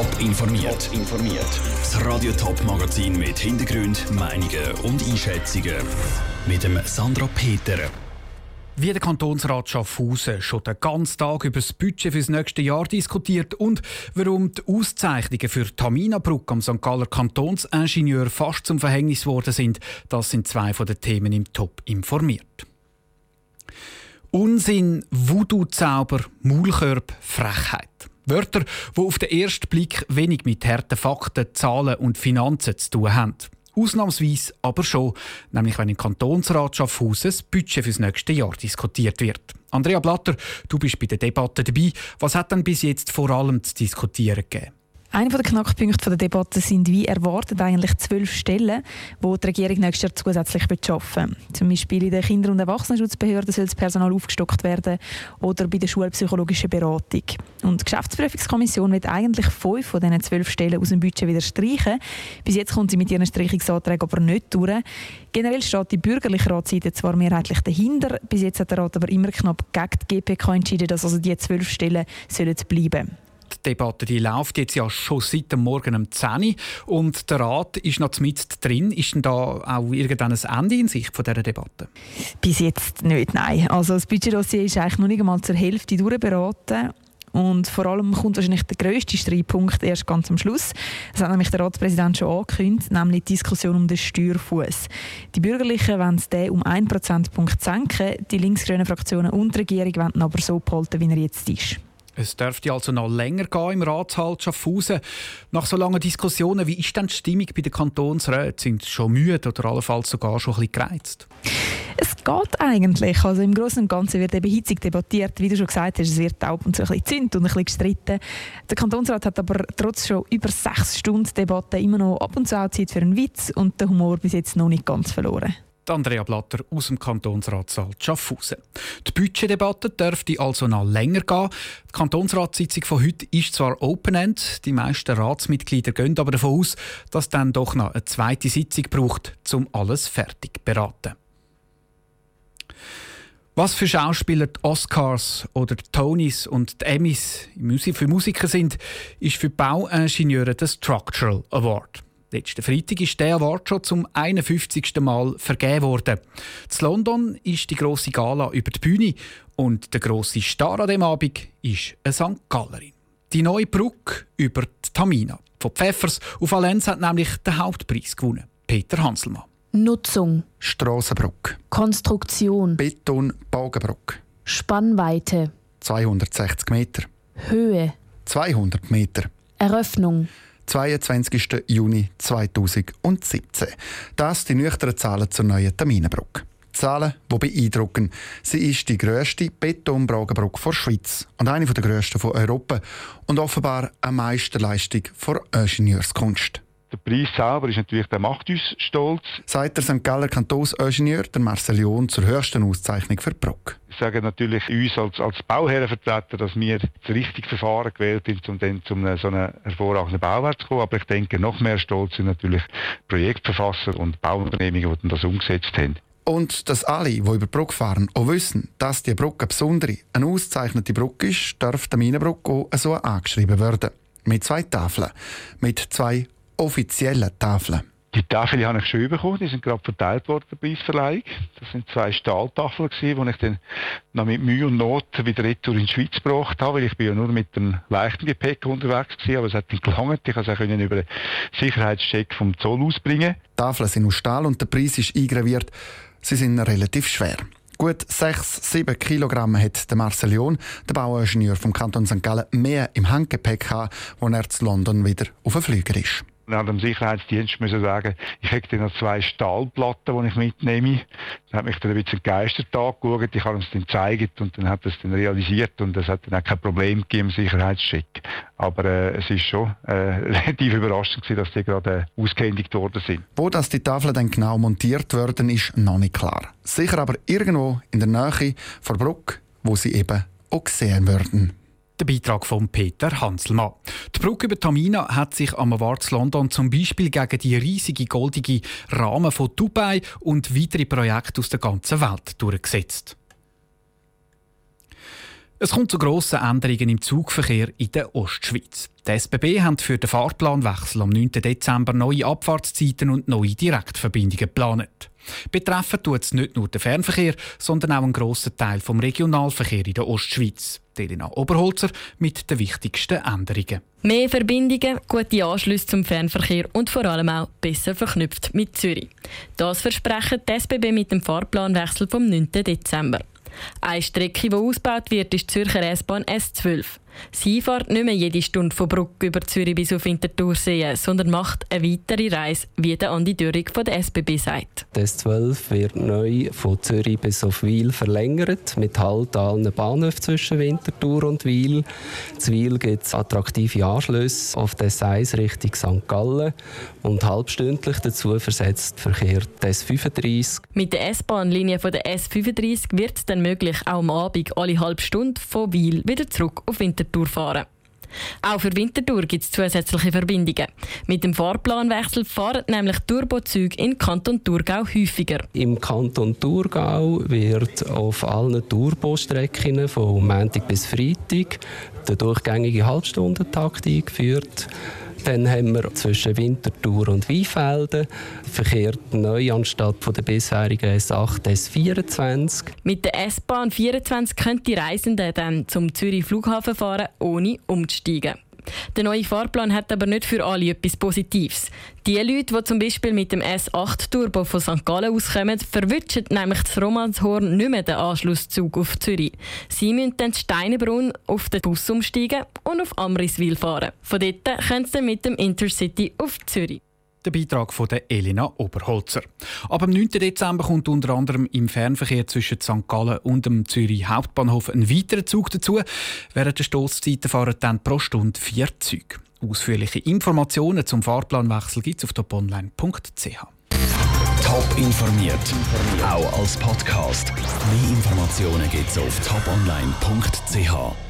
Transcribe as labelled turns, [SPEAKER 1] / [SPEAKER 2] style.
[SPEAKER 1] Top informiert. informiert. Das Radio Top Magazin mit Hintergrund, Meinungen und Einschätzungen mit dem Sandra Peter.
[SPEAKER 2] Wie der Kantonsrat Schaffhausen schon den ganzen Tag über das Budget für das nächste Jahr diskutiert und warum die Auszeichnungen für Tamina Bruck am St. Galler Kantonsingenieur fast zum Verhängnis geworden sind, das sind zwei von den Themen im Top informiert. Unsinn, Voodoo-Zauber, Maulkörb, Frechheit. Wörter, die auf den ersten Blick wenig mit harten Fakten, Zahlen und Finanzen zu tun haben. Ausnahmsweise aber schon, nämlich wenn im Kantonsrat Schaffhausen das Budget fürs nächste Jahr diskutiert wird. Andrea Blatter, du bist bei der Debatte dabei. Was hat denn bis jetzt vor allem zu diskutieren gegeben?
[SPEAKER 3] Einer der Knackpunkte der Debatte sind, wie erwartet eigentlich zwölf Stellen, die die Regierung nächstes Jahr zusätzlich schaffen Zum Beispiel in der Kinder- und Erwachsenenschutzbehörde soll das Personal aufgestockt werden oder bei der schulpsychologischen Beratung. Und die Geschäftsprüfungskommission wird eigentlich fünf von diesen zwölf Stellen aus dem Budget wieder streichen. Bis jetzt kommt sie mit ihren Streichungsanträgen aber nicht durch. Generell steht die bürgerliche Ratsseite zwar mehrheitlich dahinter, bis jetzt hat der Rat aber immer knapp gegen die GPK entschieden, dass also die zwölf Stellen sollen bleiben sollen.
[SPEAKER 2] Debatte die läuft jetzt ja schon seit dem Morgen um 10 Uhr und der Rat ist noch mit drin. Ist denn da auch irgendein Ende in Sicht von dieser Debatte?
[SPEAKER 3] Bis jetzt nicht, nein. Also das Budgetdossier ist eigentlich noch nicht einmal zur Hälfte durchberaten. Und vor allem kommt wahrscheinlich der grösste Streitpunkt erst ganz am Schluss. Das hat nämlich der Ratspräsident schon angekündigt, nämlich die Diskussion um den Steuerfuß. Die Bürgerlichen wollen den um 1 Prozentpunkt senken, die linksgrünen Fraktionen und die Regierung wollen aber so behalten, wie er jetzt ist.
[SPEAKER 2] Es dürfte also noch länger gehen im Ratshalt Schaffhausen. Nach so langen Diskussionen, wie ist denn die Stimmung bei den Kantonsräten? Sind sie schon müde oder allenfalls sogar schon ein bisschen gereizt?
[SPEAKER 3] Es geht eigentlich. Also Im Großen und Ganzen wird eben hitzig debattiert. Wie du schon gesagt hast, es wird auch und zu ein bisschen zünd und ein bisschen gestritten. Der Kantonsrat hat aber trotz schon über sechs Stunden Debatte immer noch ab und zu auch Zeit für einen Witz und den Humor bis jetzt noch nicht ganz verloren.
[SPEAKER 2] Andrea Blatter aus dem Kantonsratssaal Schaffhausen. Die Budgetdebatte dürfte also noch länger gehen. Die Kantonsratssitzung von heute ist zwar Open-End, die meisten Ratsmitglieder gehen aber davon aus, dass dann doch noch eine zweite Sitzung braucht, um alles fertig zu beraten. Was für Schauspieler die Oscars oder die Tonys und die Emmys für Musiker sind, ist für Bauingenieure der Structural Award. Letzten Freitag ist der Award schon zum 51. Mal vergeben worden. In London ist die grosse Gala über die Bühne und der grosse Star an dem Abend ist eine St. Gallerin. Die neue Brücke über die Tamina. Von Pfeffers auf Valenz hat nämlich den Hauptpreis gewonnen. Peter Hanselmann.
[SPEAKER 4] Nutzung.
[SPEAKER 5] Strassenbruck.
[SPEAKER 4] Konstruktion.
[SPEAKER 5] Beton Bogenbruck.
[SPEAKER 4] Spannweite.
[SPEAKER 5] 260 Meter.
[SPEAKER 4] Höhe.
[SPEAKER 5] 200 Meter.
[SPEAKER 4] Eröffnung.
[SPEAKER 5] 22. Juni 2017. Das die nüchternen Zahlen zur neuen Terminenbrücke. Zahlen, die beeindrucken. Sie ist die grösste Betonbragenbrücke der Schweiz und eine der grössten von Europa und offenbar eine Meisterleistung der Ingenieurskunst.
[SPEAKER 6] Der Preis selber ist natürlich, der macht uns stolz.
[SPEAKER 5] Sagt der St. Galler Kantonsingenieur, der Marcel John, zur höchsten Auszeichnung für Bruck.
[SPEAKER 6] Ich sage natürlich uns als, als Bauherrenvertreter, dass wir das richtige Verfahren gewählt haben, um dann zu einem, so einem hervorragenden Bauwert zu kommen. Aber ich denke, noch mehr stolz sind natürlich Projektverfasser und Bauunternehmungen, die das umgesetzt haben.
[SPEAKER 5] Und dass alle, die über die Brücke fahren, auch wissen, dass die Brücke eine besondere, eine ausgezeichnete Brücke ist, darf der Minenbrücke auch so angeschrieben werden. Mit zwei Tafeln. Mit zwei offiziellen Tafeln.
[SPEAKER 6] Die Tafeln habe ich schon bekommen, die sind gerade verteilt worden, der Preisverleihung. Das sind zwei Stahltafeln die ich dann noch mit Mühe und Not wieder retour in die Schweiz gebracht habe, weil ich bin ja nur mit einem leichten Gepäck unterwegs war, aber es hat dann gelangt. Ich konnte es auch über den Sicherheitscheck vom Zoll ausbringen.
[SPEAKER 5] Die Tafeln sind aus Stahl und der Preis ist eingraviert. Sie sind relativ schwer. Gut 6-7 Kilogramm hat der Marcelion, der Bauingenieur vom Kanton St. Gallen, mehr im Handgepäck gehabt, als er zu London wieder auf den Flüger ist
[SPEAKER 6] nach dem Sicherheitsdienst müssen sagen, ich hätte noch zwei Stahlplatten, die ich mitnehme. Dann hat mich dann ein bisschen geistert angeschaut, ich habe es dann gezeigt und dann hat es dann realisiert und es hat dann auch kein Problem gegeben im Sicherheitscheck. Aber äh, es ist schon äh, relativ überraschend gewesen, dass die gerade äh, ausgehändigt worden sind.
[SPEAKER 5] Wo das die Tafeln dann genau montiert werden, ist noch nicht klar. Sicher aber irgendwo in der Nähe von Bruck, wo sie eben auch gesehen werden.
[SPEAKER 2] Der Beitrag von Peter Hanselmann. Die Brücke über Tamina hat sich am Awards London zum Beispiel gegen die riesige goldige Rahmen von Dubai und weitere Projekte aus der ganzen Welt durchgesetzt. Es kommt zu grossen Änderungen im Zugverkehr in der Ostschweiz. Die SBB hat für den Fahrplanwechsel am 9. Dezember neue Abfahrtszeiten und neue Direktverbindungen geplant. Betreffen tut es nicht nur den Fernverkehr, sondern auch einen grossen Teil vom Regionalverkehr in der Ostschweiz. Elena Oberholzer mit den wichtigsten Änderungen.
[SPEAKER 7] Mehr Verbindungen, gute Anschlüsse zum Fernverkehr und vor allem auch besser verknüpft mit Zürich. Das versprechen die SBB mit dem Fahrplanwechsel vom 9. Dezember. Eine Strecke, die ausgebaut wird, ist die Zürcher S-Bahn S12. Sie fährt nicht mehr jede Stunde von Bruck über Zürich bis auf Winterthursee, sondern macht eine weitere Reise, wie der Andi Dürrig von der SBB sagt.
[SPEAKER 8] Die S12 wird neu von Zürich bis auf Wil verlängert, mit Halt an allen Bahnhöfen zwischen Winterthur und Wil. Zu Wil gibt es attraktive Anschlüsse auf der 1 Richtung St. Gallen und halbstündlich dazu versetzt Verkehr die S35.
[SPEAKER 7] Mit der S-Bahn-Linie der S35 wird es dann möglich, auch am Abend alle halbe Stunde von Wil wieder zurück auf Winterthur Winterthur fahren. Auch für Winterthur gibt es zusätzliche Verbindungen. Mit dem Fahrplanwechsel fahren nämlich Turbozüge in Kanton Thurgau häufiger.
[SPEAKER 8] Im Kanton Thurgau wird auf allen Turbostrecken von Montag bis Freitag der durchgängige Halbstundentakt eingeführt. Dann haben wir zwischen Winterthur und Weinfelden verkehrt neu anstatt von der bisherigen S8 S24.
[SPEAKER 7] Mit der S-Bahn 24 können die Reisenden dann zum Zürich Flughafen fahren, ohne umzusteigen. Der neue Fahrplan hat aber nicht für alle etwas Positives. Die Leute, die zum Beispiel mit dem S8 Turbo von St. Gallen auskommen, verwünschen nämlich das Romanshorn nicht mehr den Anschlusszug auf Zürich. Sie müssen dann Steinebrunn auf den Bus umsteigen und auf Amriswil fahren. Von dort können sie mit dem Intercity auf Zürich.
[SPEAKER 2] Der Beitrag von der Elena Oberholzer. Ab dem 9. Dezember kommt unter anderem im Fernverkehr zwischen St. Gallen und dem Zürich Hauptbahnhof ein weiterer Zug dazu. Während der Stoßzeiten fahren dann pro Stunde vier Züge. Ausführliche Informationen zum Fahrplanwechsel gibt es auf toponline.ch.
[SPEAKER 1] Top informiert, auch als Podcast. Mehr Informationen gibt es auf toponline.ch.